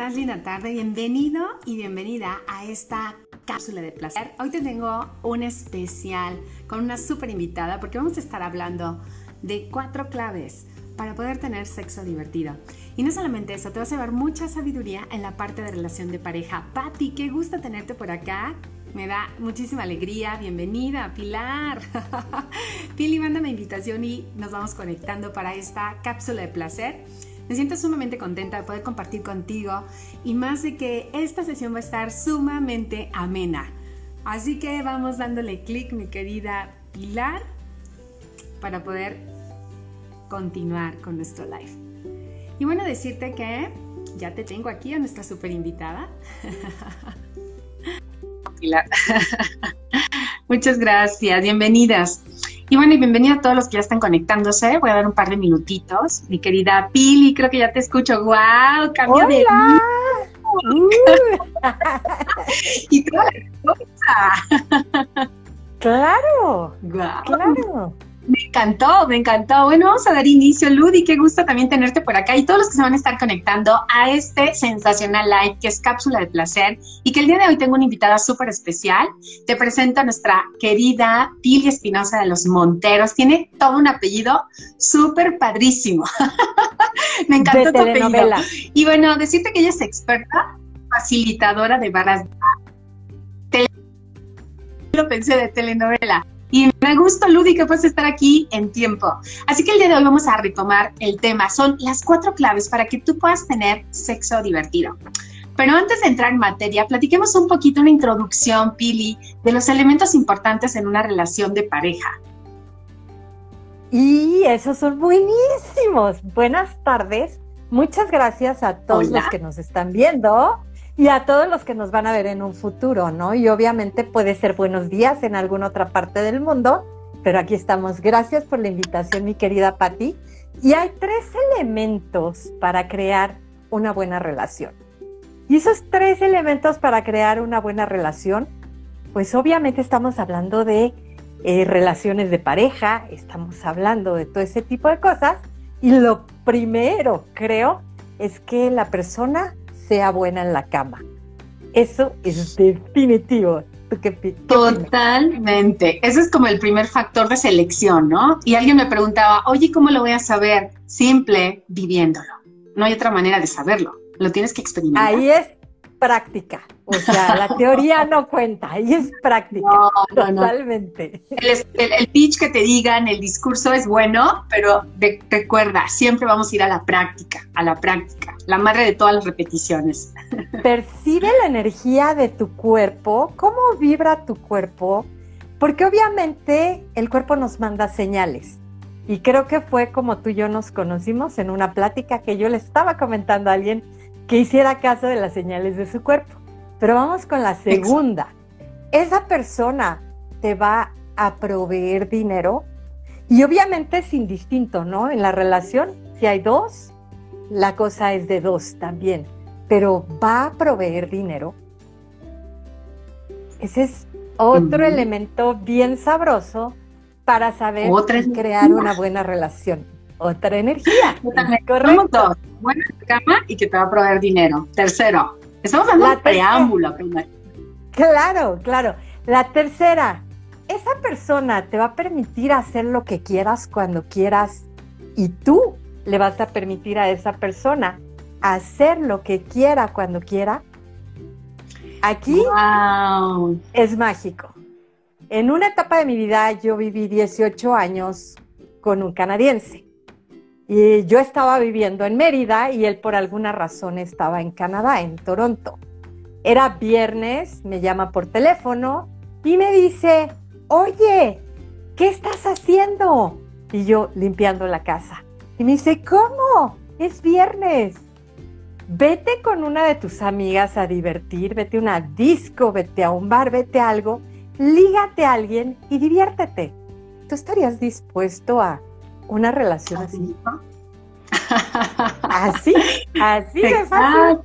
estás, linda tarde? Bienvenido y bienvenida a esta cápsula de placer. Hoy te tengo un especial con una súper invitada porque vamos a estar hablando de cuatro claves para poder tener sexo divertido. Y no solamente eso, te vas a llevar mucha sabiduría en la parte de relación de pareja. Patti, qué gusto tenerte por acá. Me da muchísima alegría. Bienvenida, Pilar. Pili, mándame invitación y nos vamos conectando para esta cápsula de placer. Me siento sumamente contenta de poder compartir contigo y más de que esta sesión va a estar sumamente amena. Así que vamos dándole clic, mi querida Pilar, para poder continuar con nuestro live. Y bueno, decirte que ya te tengo aquí a nuestra super invitada. Pilar. Muchas gracias, bienvenidas. Y bueno, y bienvenida a todos los que ya están conectándose. Voy a dar un par de minutitos. Mi querida Pili, creo que ya te escucho. ¡Wow! Cambio de y toda la cosa. Claro, claro. Me encantó, me encantó. Bueno, vamos a dar inicio, Ludi. Qué gusto también tenerte por acá y todos los que se van a estar conectando a este sensacional live que es Cápsula de Placer y que el día de hoy tengo una invitada súper especial. Te presento a nuestra querida Pili Espinosa de los Monteros. Tiene todo un apellido súper padrísimo. me encantó tu apellido. Y bueno, decirte que ella es experta facilitadora de barras. Lo pensé de telenovela. Y me gusta, Ludi, que puedes estar aquí en tiempo. Así que el día de hoy vamos a retomar el tema. Son las cuatro claves para que tú puedas tener sexo divertido. Pero antes de entrar en materia, platiquemos un poquito una introducción, Pili, de los elementos importantes en una relación de pareja. Y esos son buenísimos. Buenas tardes. Muchas gracias a todos los que nos están viendo y a todos los que nos van a ver en un futuro, ¿no? Y obviamente puede ser buenos días en alguna otra parte del mundo, pero aquí estamos. Gracias por la invitación, mi querida Patti. Y hay tres elementos para crear una buena relación. Y esos tres elementos para crear una buena relación, pues obviamente estamos hablando de eh, relaciones de pareja, estamos hablando de todo ese tipo de cosas. Y lo primero, creo, es que la persona sea buena en la cama. Eso es definitivo. Totalmente. Ese es como el primer factor de selección, ¿no? Y alguien me preguntaba, oye, ¿cómo lo voy a saber? Simple, viviéndolo. No hay otra manera de saberlo. Lo tienes que experimentar. Ahí es práctica. O sea, la teoría no cuenta, ahí es práctica. totalmente. El, pitch que te digan, el discurso es bueno, pero recuerda, siempre vamos a ir a la práctica, a la práctica, la madre de todas las repeticiones. Percibe la energía de tu cuerpo, cómo vibra tu cuerpo, porque obviamente el cuerpo nos manda señales. Y creo que fue como tú y yo nos conocimos en una plática que yo le estaba comentando a alguien que hiciera caso de las señales de su cuerpo. Pero vamos con la segunda. Esa persona te va a proveer dinero y obviamente es indistinto, ¿no? En la relación, si hay dos, la cosa es de dos también, pero va a proveer dinero. Ese es otro elemento bien sabroso para saber crear una buena relación. Otra energía. Correcto buena cama y que te va a proveer dinero. Tercero, estamos hablando de preámbulo Claro, claro. La tercera, esa persona te va a permitir hacer lo que quieras cuando quieras y tú le vas a permitir a esa persona hacer lo que quiera cuando quiera. Aquí es mágico. En una etapa de mi vida yo viví 18 años con un canadiense. Y yo estaba viviendo en Mérida y él por alguna razón estaba en Canadá, en Toronto. Era viernes, me llama por teléfono y me dice, oye, ¿qué estás haciendo? Y yo limpiando la casa. Y me dice, ¿cómo? Es viernes. Vete con una de tus amigas a divertir, vete a una disco, vete a un bar, vete a algo, lígate a alguien y diviértete. ¿Tú estarías dispuesto a una relación así. Así, así de fácil.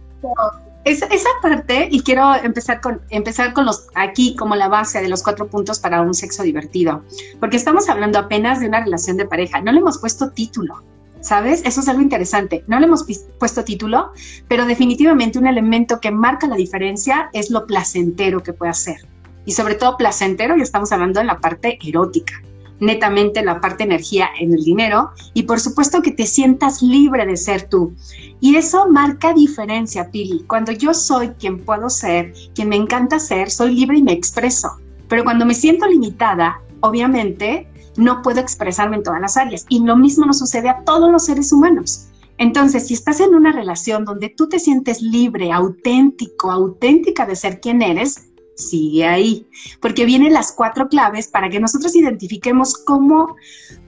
Esa, esa, parte, y quiero empezar con, empezar con los, aquí como la base de los cuatro puntos para un sexo divertido, porque estamos hablando apenas de una relación de pareja, no le hemos puesto título, ¿sabes? Eso es algo interesante. No le hemos puesto título, pero definitivamente un elemento que marca la diferencia es lo placentero que puede hacer. Y sobre todo placentero, y estamos hablando en la parte erótica, netamente la parte energía en el dinero y por supuesto que te sientas libre de ser tú. Y eso marca diferencia, Pili. Cuando yo soy quien puedo ser, quien me encanta ser, soy libre y me expreso. Pero cuando me siento limitada, obviamente no puedo expresarme en todas las áreas. Y lo mismo nos sucede a todos los seres humanos. Entonces, si estás en una relación donde tú te sientes libre, auténtico, auténtica de ser quien eres, sigue ahí, porque vienen las cuatro claves para que nosotros identifiquemos cómo,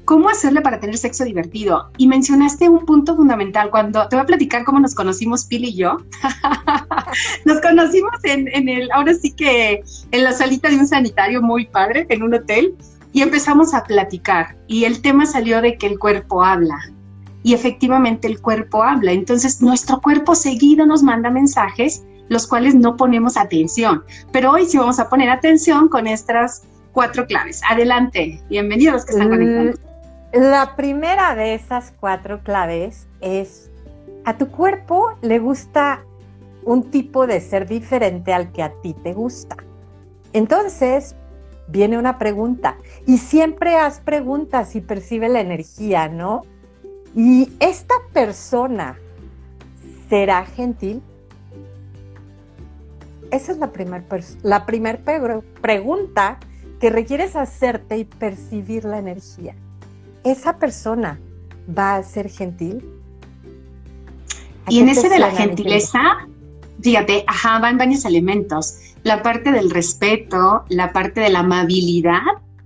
cómo hacerle para tener sexo divertido. Y mencionaste un punto fundamental cuando te voy a platicar cómo nos conocimos Pili y yo. nos conocimos en, el, ahora sí que en la salita de un sanitario muy padre, en un hotel, y empezamos a platicar. Y el tema salió de que el cuerpo habla. Y efectivamente el cuerpo habla. Entonces nuestro cuerpo seguido nos manda mensajes los cuales no ponemos atención. Pero hoy sí vamos a poner atención con estas cuatro claves. Adelante, bienvenidos los que están conectando. La primera de esas cuatro claves es, a tu cuerpo le gusta un tipo de ser diferente al que a ti te gusta. Entonces, viene una pregunta y siempre haz preguntas y percibe la energía, ¿no? Y esta persona será gentil esa es la primera la primer pregunta que requieres hacerte y percibir la energía. ¿Esa persona va a ser gentil? Y en ese de la gentileza, fíjate, ajá, van varios elementos. La parte del respeto, la parte de la amabilidad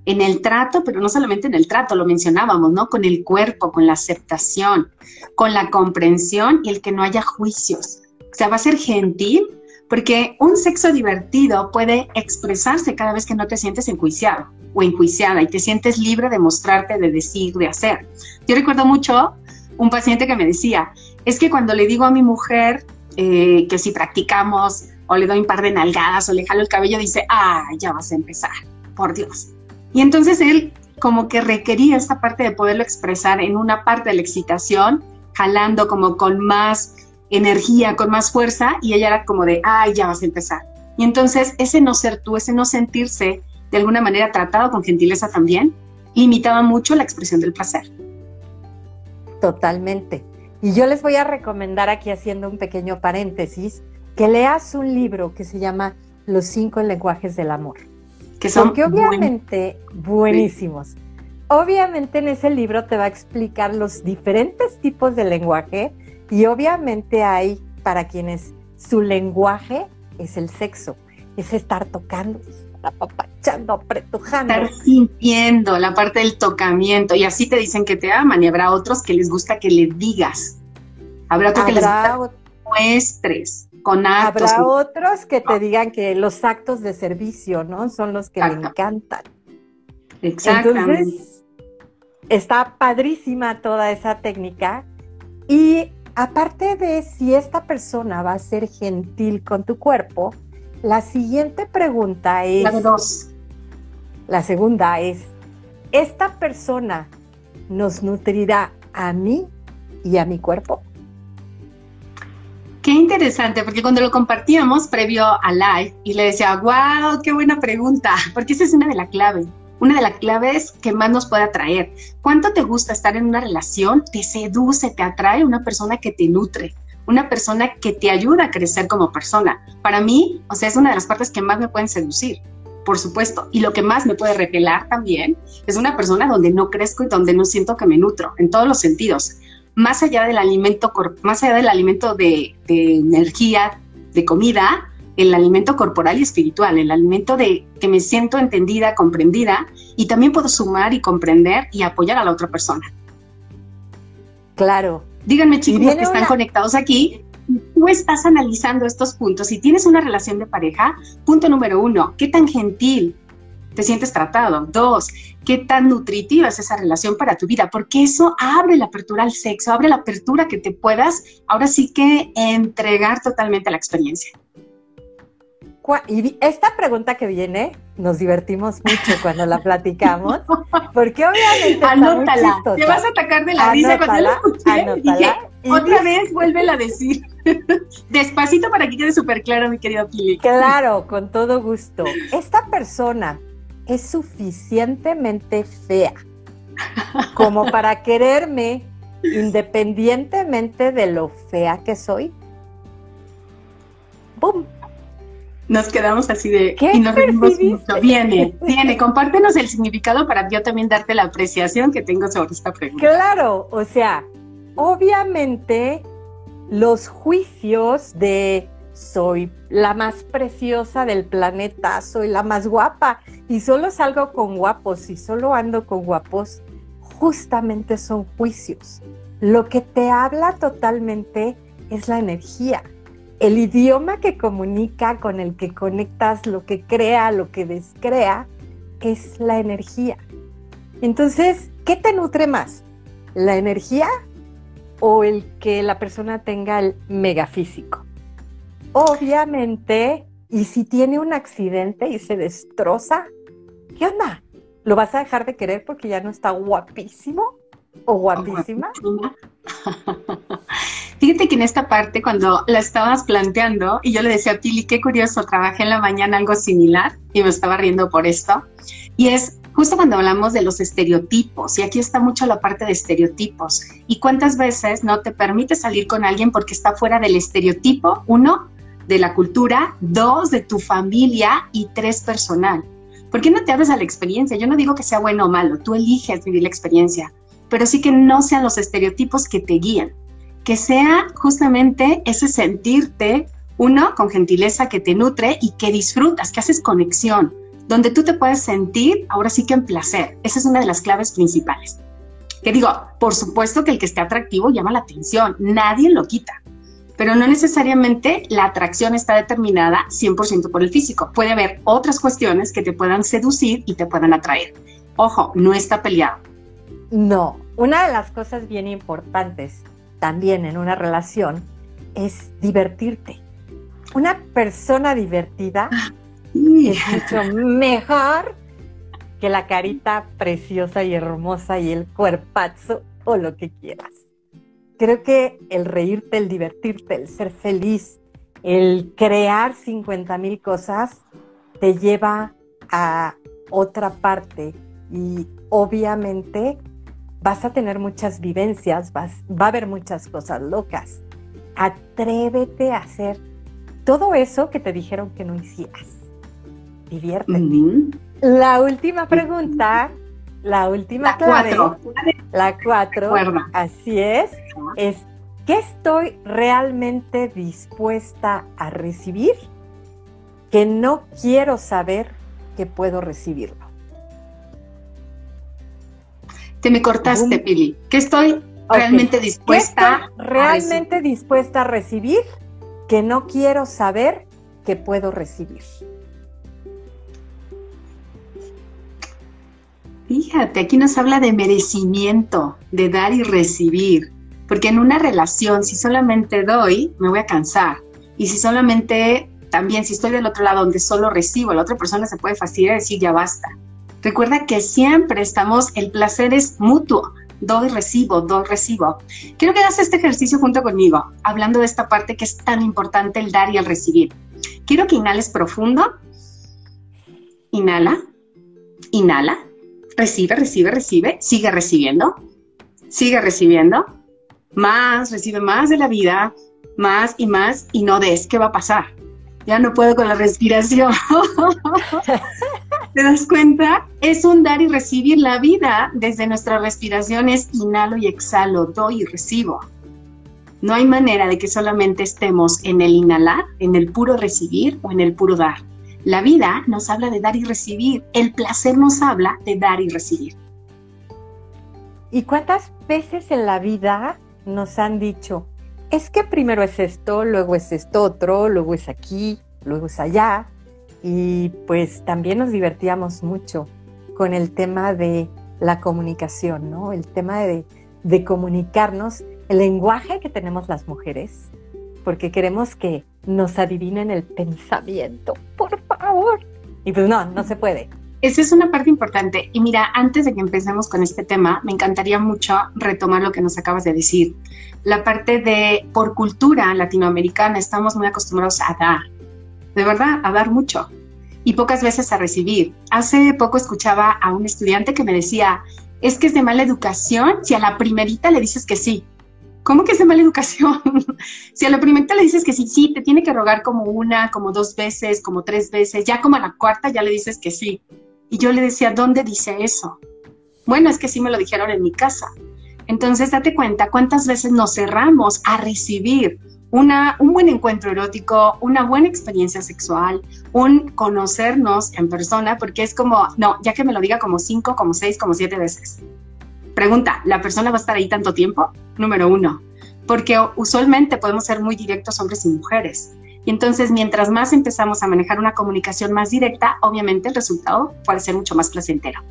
en el trato, pero no solamente en el trato, lo mencionábamos, ¿no? Con el cuerpo, con la aceptación, con la comprensión y el que no haya juicios. O sea, va a ser gentil porque un sexo divertido puede expresarse cada vez que no te sientes enjuiciado o enjuiciada y te sientes libre de mostrarte, de decir, de hacer. Yo recuerdo mucho un paciente que me decía, es que cuando le digo a mi mujer eh, que si practicamos o le doy un par de nalgadas o le jalo el cabello, dice, ah, ya vas a empezar, por Dios. Y entonces él como que requería esta parte de poderlo expresar en una parte de la excitación, jalando como con más energía, con más fuerza, y ella era como de, ay, ya vas a empezar. Y entonces ese no ser tú, ese no sentirse de alguna manera tratado con gentileza también, limitaba mucho la expresión del placer. Totalmente. Y yo les voy a recomendar aquí haciendo un pequeño paréntesis, que leas un libro que se llama Los cinco lenguajes del amor. Que son Porque obviamente buenísimos. Obviamente en ese libro te va a explicar los diferentes tipos de lenguaje y obviamente hay para quienes su lenguaje es el sexo, es estar tocando, apapachando, apretujando. Estar sintiendo la parte del tocamiento y así te dicen que te aman y habrá otros que les gusta que le digas. Habrá otros que les gusta muestres con actos. Habrá otros que te digan que los actos de servicio, ¿no? Son los que le encantan. Exactamente. Entonces, está padrísima toda esa técnica y aparte de si esta persona va a ser gentil con tu cuerpo, la siguiente pregunta es... La dos. La segunda es, ¿esta persona nos nutrirá a mí y a mi cuerpo? Qué interesante, porque cuando lo compartíamos previo a live y le decía, wow, qué buena pregunta, porque esa es una de las claves una de las claves que más nos puede atraer. ¿Cuánto te gusta estar en una relación? ¿Te seduce, te atrae una persona que te nutre? Una persona que te ayuda a crecer como persona. Para mí, o sea, es una de las partes que más me pueden seducir, por supuesto. Y lo que más me puede repelar también es una persona donde no crezco y donde no siento que me nutro, en todos los sentidos. Más allá del alimento, más allá del alimento de, de energía, de comida, el alimento corporal y espiritual, el alimento de que me siento entendida, comprendida y también puedo sumar y comprender y apoyar a la otra persona. Claro. Díganme chicos que están conectados aquí, tú estás analizando estos puntos. Si tienes una relación de pareja, punto número uno, ¿qué tan gentil te sientes tratado? Dos, ¿qué tan nutritiva es esa relación para tu vida? Porque eso abre la apertura al sexo, abre la apertura que te puedas ahora sí que entregar totalmente a la experiencia. Y esta pregunta que viene nos divertimos mucho cuando la platicamos, porque obviamente Anótala, te vas a atacar de la risa cuando la escuché dije, otra vez vuélvela a decir. Despacito para que quede súper claro, mi querido Pili. Claro, con todo gusto. Esta persona es suficientemente fea como para quererme independientemente de lo fea que soy. ¡Bum! Nos quedamos así de... ¿Qué y nos mucho. Viene, viene, compártenos el significado para yo también darte la apreciación que tengo sobre esta pregunta. Claro, o sea, obviamente los juicios de soy la más preciosa del planeta, soy la más guapa y solo salgo con guapos y solo ando con guapos, justamente son juicios. Lo que te habla totalmente es la energía. El idioma que comunica, con el que conectas lo que crea, lo que descrea, es la energía. Entonces, ¿qué te nutre más? ¿La energía o el que la persona tenga el megafísico? Obviamente, y si tiene un accidente y se destroza, ¿qué onda? ¿Lo vas a dejar de querer porque ya no está guapísimo o guapísima? Fíjate que en esta parte, cuando la estabas planteando, y yo le decía a Pili, qué curioso, trabajé en la mañana algo similar y me estaba riendo por esto, y es justo cuando hablamos de los estereotipos, y aquí está mucho la parte de estereotipos, y cuántas veces no te permite salir con alguien porque está fuera del estereotipo, uno, de la cultura, dos, de tu familia. Y tres, personal. ¿Por qué no te abres a la experiencia? Yo no digo que sea bueno o malo, tú eliges vivir la experiencia, pero sí que no sean los estereotipos que te guían, que sea justamente ese sentirte, uno, con gentileza que te nutre y que disfrutas, que haces conexión, donde tú te puedes sentir ahora sí que en placer. Esa es una de las claves principales. Que digo, por supuesto que el que esté atractivo llama la atención, nadie lo quita, pero no necesariamente la atracción está determinada 100% por el físico. Puede haber otras cuestiones que te puedan seducir y te puedan atraer. Ojo, no está peleado. No, una de las cosas bien importantes también en una relación es divertirte. Una persona divertida es mucho mejor que la carita preciosa y hermosa y el cuerpazo o lo que quieras creo que el reírte, el divertirte, el ser feliz, el crear 50 mil cosas, te lleva a otra parte y obviamente vas a tener muchas vivencias, vas, va a haber muchas cosas locas. Atrévete a hacer todo eso que te dijeron que no hicieras. Diviértete. La última pregunta la última clave, la cuatro, así es, es ¿qué estoy realmente dispuesta a recibir que no quiero saber que puedo recibirlo? Te me cortaste, Pili. ¿Qué estoy realmente dispuesta? realmente dispuesta a recibir que no quiero saber que puedo recibir? Fíjate, aquí nos habla de merecimiento, de dar y recibir, porque en una relación, si solamente doy, me voy a cansar. Y si solamente, también si estoy del otro lado donde solo recibo, la otra persona se puede fastidiar y decir ya basta. Recuerda que siempre estamos, el placer es mutuo, doy, recibo, doy, recibo. Quiero que hagas este ejercicio junto conmigo, hablando de esta parte que es tan importante, el dar y el recibir. Quiero que inhales profundo. Inhala, inhala recibe, recibe, recibe, sigue recibiendo, sigue recibiendo, más, recibe más de la vida, más y más, y no des, ¿qué va a pasar? Ya no puedo con la respiración. ¿Te das cuenta? Es un dar y recibir la vida desde nuestra respiración, es inhalo y exhalo, doy y recibo. No hay manera de que solamente estemos en el inhalar, en el puro recibir o en el puro dar. La vida nos habla de dar y recibir, el placer nos habla de dar y recibir. ¿Y cuántas veces en la vida nos han dicho, es que primero es esto, luego es esto otro, luego es aquí, luego es allá? Y pues también nos divertíamos mucho con el tema de la comunicación, ¿no? El tema de, de comunicarnos, el lenguaje que tenemos las mujeres, porque queremos que nos adivinen el pensamiento, por favor. Y pues no, no se puede. Esa es una parte importante. Y mira, antes de que empecemos con este tema, me encantaría mucho retomar lo que nos acabas de decir. La parte de, por cultura latinoamericana, estamos muy acostumbrados a dar, de verdad, a dar mucho y pocas veces a recibir. Hace poco escuchaba a un estudiante que me decía, es que es de mala educación si a la primerita le dices que sí. ¿Cómo que es de mala educación? si a la primerita le dices que sí, sí, te tiene que rogar como una, como dos veces, como tres veces, ya como a la cuarta ya le dices que sí. Y yo le decía, ¿dónde dice eso? Bueno, es que sí me lo dijeron en mi casa. Entonces, date cuenta cuántas veces nos cerramos a recibir una, un buen encuentro erótico, una buena experiencia sexual, un conocernos en persona, porque es como, no, ya que me lo diga como cinco, como seis, como siete veces. Pregunta, ¿la persona va a estar ahí tanto tiempo? Número uno, porque usualmente podemos ser muy directos hombres y mujeres. Y entonces, mientras más empezamos a manejar una comunicación más directa, obviamente el resultado puede ser mucho más placentero.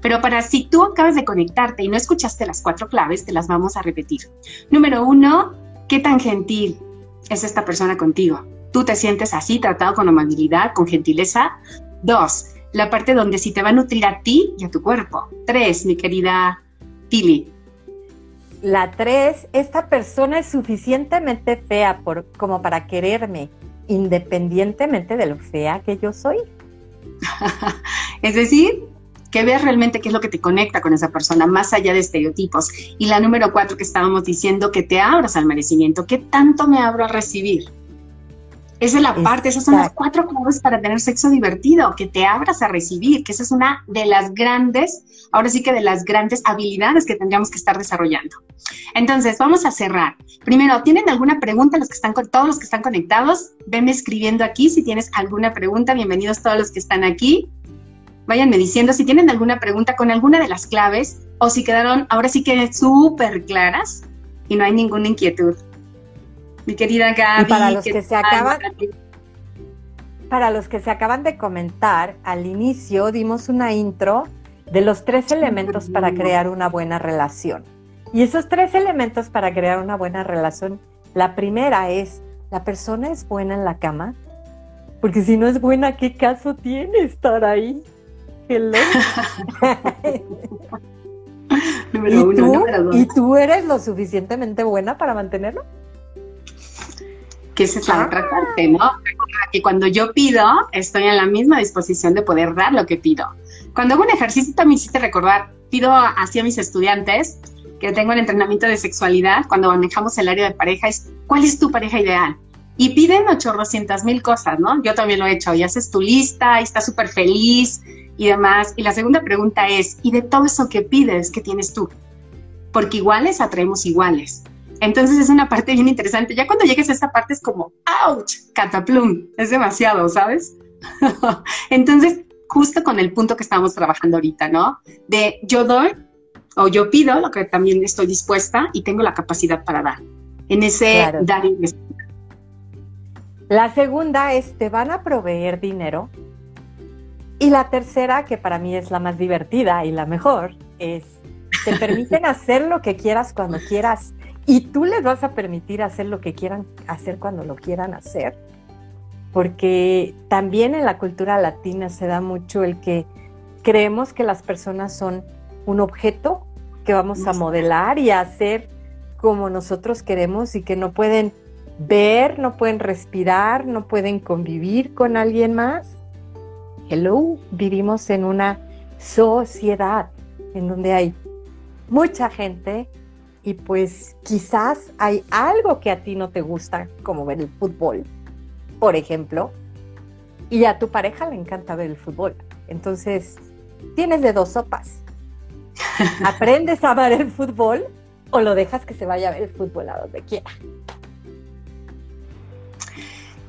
Pero para si tú acabas de conectarte y no escuchaste las cuatro claves, te las vamos a repetir. Número uno, ¿qué tan gentil es esta persona contigo? ¿Tú te sientes así, tratado con amabilidad, con gentileza? Dos, la parte donde sí te va a nutrir a ti y a tu cuerpo. Tres, mi querida Pili, la tres, esta persona es suficientemente fea por, como para quererme, independientemente de lo fea que yo soy. es decir, que veas realmente qué es lo que te conecta con esa persona, más allá de estereotipos. Y la número cuatro que estábamos diciendo, que te abras al merecimiento. ¿Qué tanto me abro a recibir? Esa es la parte, esas son las cuatro claves para tener sexo divertido, que te abras a recibir, que esa es una de las grandes, ahora sí que de las grandes habilidades que tendríamos que estar desarrollando. Entonces, vamos a cerrar. Primero, ¿tienen alguna pregunta los que están con todos los que están conectados? Venme escribiendo aquí si tienes alguna pregunta. Bienvenidos todos los que están aquí. Váyanme diciendo si tienen alguna pregunta con alguna de las claves o si quedaron ahora sí que súper claras y no hay ninguna inquietud mi querida Gaby. para los que se acaban, para los que se acaban de comentar, al inicio dimos una intro de los tres elementos para crear una buena relación. Y esos tres elementos para crear una buena relación, la primera es, ¿la persona es buena en la cama? Porque si no es buena, ¿qué caso tiene estar ahí? Hello. ¿Y, tú, ¿Y tú eres lo suficientemente buena para mantenerlo? que esa es la otra parte, ¿no? Que cuando yo pido, estoy en la misma disposición de poder dar lo que pido. Cuando hago un ejercicio también hiciste recordar, pido así a mis estudiantes que tengo el entrenamiento de sexualidad, cuando manejamos el área de pareja, es ¿cuál es tu pareja ideal? Y piden 800 mil cosas, ¿no? Yo también lo he hecho, y haces tu lista, y estás súper feliz y demás. Y la segunda pregunta es, ¿y de todo eso que pides, qué tienes tú? Porque iguales atraemos iguales. Entonces es una parte bien interesante. Ya cuando llegues a esta parte es como, ¡ouch! Cataplum, es demasiado, ¿sabes? Entonces, justo con el punto que estamos trabajando ahorita, ¿no? De yo doy o yo pido lo que también estoy dispuesta y tengo la capacidad para dar. En ese dar y La segunda es, te van a proveer dinero. Y la tercera, que para mí es la más divertida y la mejor, es, te permiten hacer lo que quieras cuando quieras y tú les vas a permitir hacer lo que quieran hacer cuando lo quieran hacer. Porque también en la cultura latina se da mucho el que creemos que las personas son un objeto que vamos a modelar y a hacer como nosotros queremos y que no pueden ver, no pueden respirar, no pueden convivir con alguien más. Hello, vivimos en una sociedad en donde hay mucha gente y pues quizás hay algo que a ti no te gusta, como ver el fútbol, por ejemplo, y a tu pareja le encanta ver el fútbol. Entonces, tienes de dos sopas. ¿Aprendes a ver el fútbol o lo dejas que se vaya a ver el fútbol a donde quiera?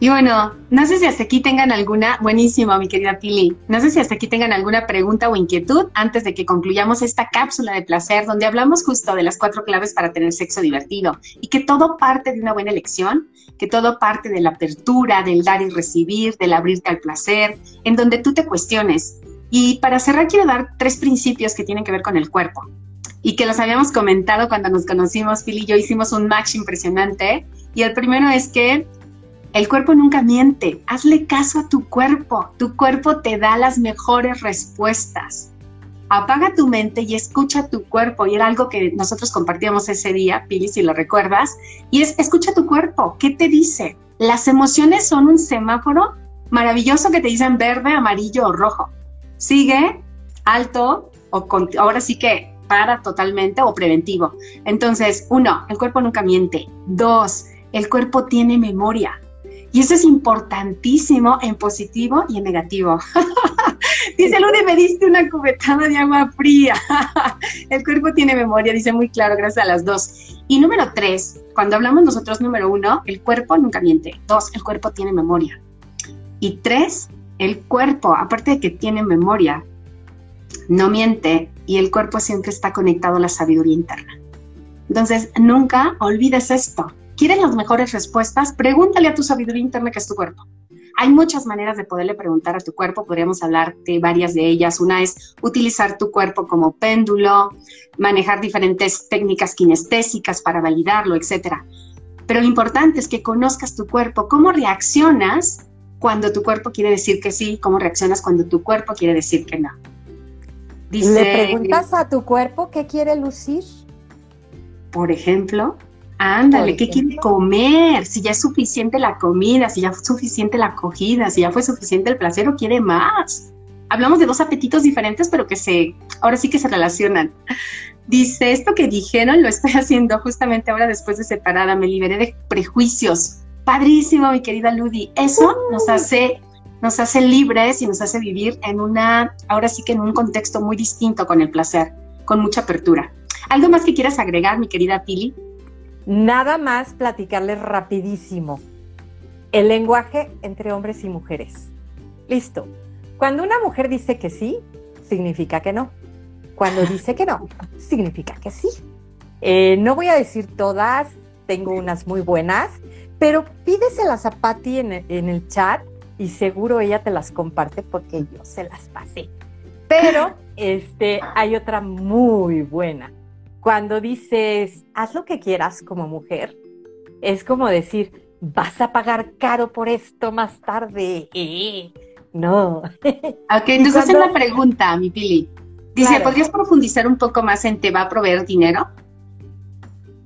Y bueno, no sé si hasta aquí tengan alguna, buenísimo, mi querida Pili, no sé si hasta aquí tengan alguna pregunta o inquietud antes de que concluyamos esta cápsula de placer donde hablamos justo de las cuatro claves para tener sexo divertido y que todo parte de una buena elección, que todo parte de la apertura, del dar y recibir, del abrirte al placer, en donde tú te cuestiones. Y para cerrar quiero dar tres principios que tienen que ver con el cuerpo y que los habíamos comentado cuando nos conocimos, Pili y yo hicimos un match impresionante. Y el primero es que el cuerpo nunca miente. Hazle caso a tu cuerpo. Tu cuerpo te da las mejores respuestas. Apaga tu mente y escucha tu cuerpo. Y era algo que nosotros compartíamos ese día, Pili, si lo recuerdas. Y es, escucha tu cuerpo. ¿Qué te dice? Las emociones son un semáforo maravilloso que te dicen verde, amarillo o rojo. Sigue, alto, o ahora sí que para totalmente o preventivo. Entonces, uno, el cuerpo nunca miente. Dos, el cuerpo tiene memoria. Y eso es importantísimo en positivo y en negativo. dice Ludi, me diste una cubetada de agua fría. el cuerpo tiene memoria, dice muy claro, gracias a las dos. Y número tres, cuando hablamos nosotros, número uno, el cuerpo nunca miente. Dos, el cuerpo tiene memoria. Y tres, el cuerpo, aparte de que tiene memoria, no miente y el cuerpo siempre está conectado a la sabiduría interna. Entonces, nunca olvides esto. ¿Quieres las mejores respuestas? Pregúntale a tu sabiduría interna que es tu cuerpo. Hay muchas maneras de poderle preguntar a tu cuerpo, podríamos hablar de varias de ellas. Una es utilizar tu cuerpo como péndulo, manejar diferentes técnicas kinestésicas para validarlo, etc. Pero lo importante es que conozcas tu cuerpo, cómo reaccionas cuando tu cuerpo quiere decir que sí, cómo reaccionas cuando tu cuerpo quiere decir que no. ¿Le preguntas a tu cuerpo qué quiere lucir? Por ejemplo, Ándale, ¿qué quiere comer? Si ya es suficiente la comida, si ya fue suficiente la acogida, si ya fue suficiente el placer o quiere más. Hablamos de dos apetitos diferentes, pero que se, ahora sí que se relacionan. Dice, esto que dijeron lo estoy haciendo justamente ahora después de separada, me liberé de prejuicios. Padrísimo, mi querida Ludi. Eso nos hace, nos hace libres y nos hace vivir en una, ahora sí que en un contexto muy distinto con el placer, con mucha apertura. ¿Algo más que quieras agregar, mi querida Pili? Nada más platicarles rapidísimo. El lenguaje entre hombres y mujeres. Listo. Cuando una mujer dice que sí, significa que no. Cuando dice que no, significa que sí. Eh, no voy a decir todas, tengo unas muy buenas, pero pídeselas a Patti en, en el chat y seguro ella te las comparte porque yo se las pasé. Pero este, hay otra muy buena cuando dices, haz lo que quieras como mujer, es como decir, vas a pagar caro por esto más tarde. no. Ok, entonces cuando... una pregunta, mi Pili. Dice, ¿podrías profundizar un poco más en te va a proveer dinero?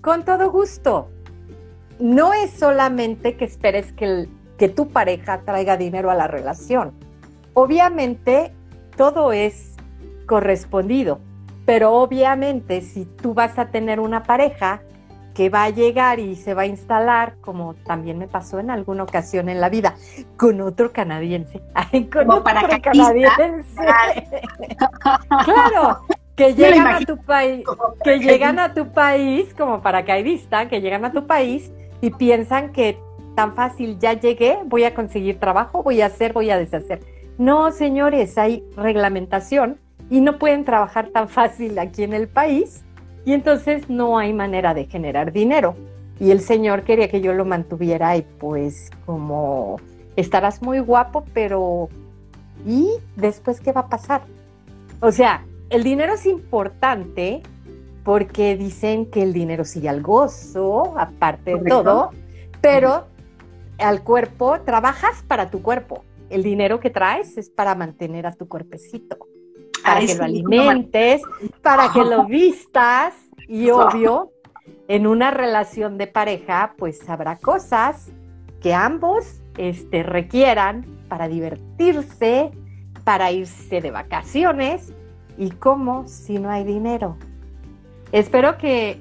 Con todo gusto. No es solamente que esperes que, que tu pareja traiga dinero a la relación. Obviamente, todo es correspondido pero obviamente si tú vas a tener una pareja que va a llegar y se va a instalar, como también me pasó en alguna ocasión en la vida, con otro canadiense. con otro para canadiense. claro, que llegan a tu país, que llegan a tu país como paracaidista, que llegan a tu país y piensan que tan fácil ya llegué, voy a conseguir trabajo, voy a hacer, voy a deshacer. No, señores, hay reglamentación y no pueden trabajar tan fácil aquí en el país y entonces no hay manera de generar dinero. Y el señor quería que yo lo mantuviera y pues como estarás muy guapo, pero ¿y después qué va a pasar? O sea, el dinero es importante porque dicen que el dinero sigue al gozo, aparte de todo, pero al cuerpo, trabajas para tu cuerpo. El dinero que traes es para mantener a tu cuerpecito para que lo alimentes, para que lo vistas y obvio, en una relación de pareja, pues habrá cosas que ambos este, requieran para divertirse, para irse de vacaciones y cómo si no hay dinero. Espero que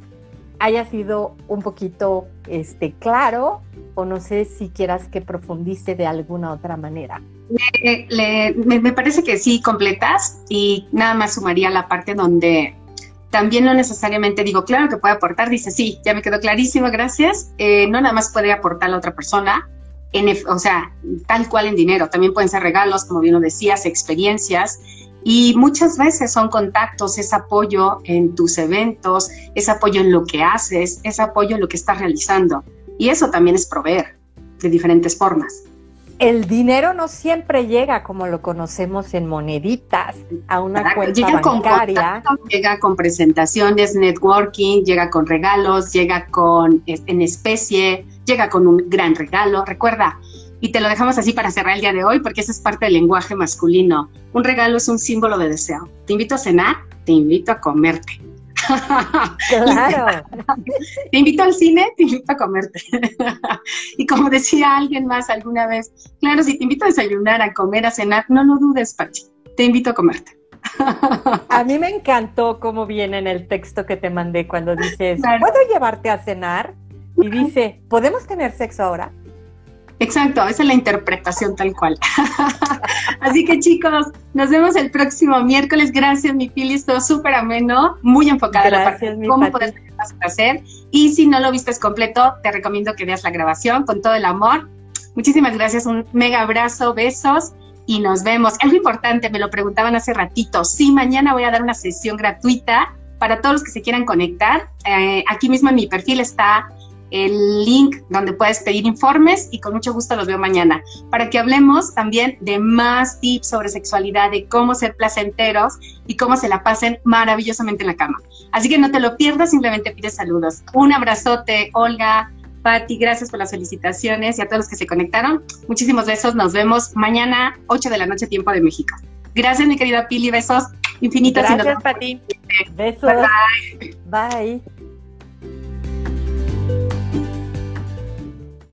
haya sido un poquito este, claro o no sé si quieras que profundice de alguna otra manera me, parece que sí, completas y nada más sumaría la parte donde también no necesariamente digo, claro que puede aportar, dice, sí, ya me quedó clarísimo, gracias. Eh, no nada más puede aportar a la otra persona, en, o sea, tal cual en dinero, también pueden ser regalos, como bien lo decías, experiencias. Y muchas veces son contactos, es apoyo en tus eventos, es apoyo en lo que haces, es apoyo en lo que estás realizando. Y eso también es proveer de diferentes formas el dinero no siempre llega como lo conocemos en moneditas a una cuenta llega bancaria. Con llega con presentaciones, networking, llega con regalos, llega con en especie, llega con un gran regalo. Recuerda, y te lo dejamos así para cerrar el día de hoy, porque esa es parte del lenguaje masculino. Un regalo es un símbolo de deseo. Te invito a cenar, te invito a comerte. Claro. te invito al cine, te invito a comerte. y como decía alguien más alguna vez, claro, si te invito a desayunar, a comer, a cenar, no lo dudes, Pachi. Te invito a comerte. a mí me encantó cómo viene en el texto que te mandé cuando dices, ¿puedo llevarte a cenar? Y dice, ¿podemos tener sexo ahora? Exacto, esa es la interpretación tal cual. Así que chicos, nos vemos el próximo miércoles. Gracias, mi Pili, estuvo súper ameno, muy enfocada Gracias, en la parte cómo poder tener más placer. Y si no lo vistes completo, te recomiendo que veas la grabación con todo el amor. Muchísimas gracias, un mega abrazo, besos y nos vemos. Algo importante, me lo preguntaban hace ratito. Sí, mañana voy a dar una sesión gratuita para todos los que se quieran conectar. Eh, aquí mismo en mi perfil está el link donde puedes pedir informes y con mucho gusto los veo mañana para que hablemos también de más tips sobre sexualidad, de cómo ser placenteros y cómo se la pasen maravillosamente en la cama. Así que no te lo pierdas, simplemente pides saludos. Un abrazote, Olga, Patti, gracias por las felicitaciones y a todos los que se conectaron. Muchísimos besos, nos vemos mañana 8 de la noche tiempo de México. Gracias mi querida Pili, besos infinitos. Gracias, Pati. Besos. bye.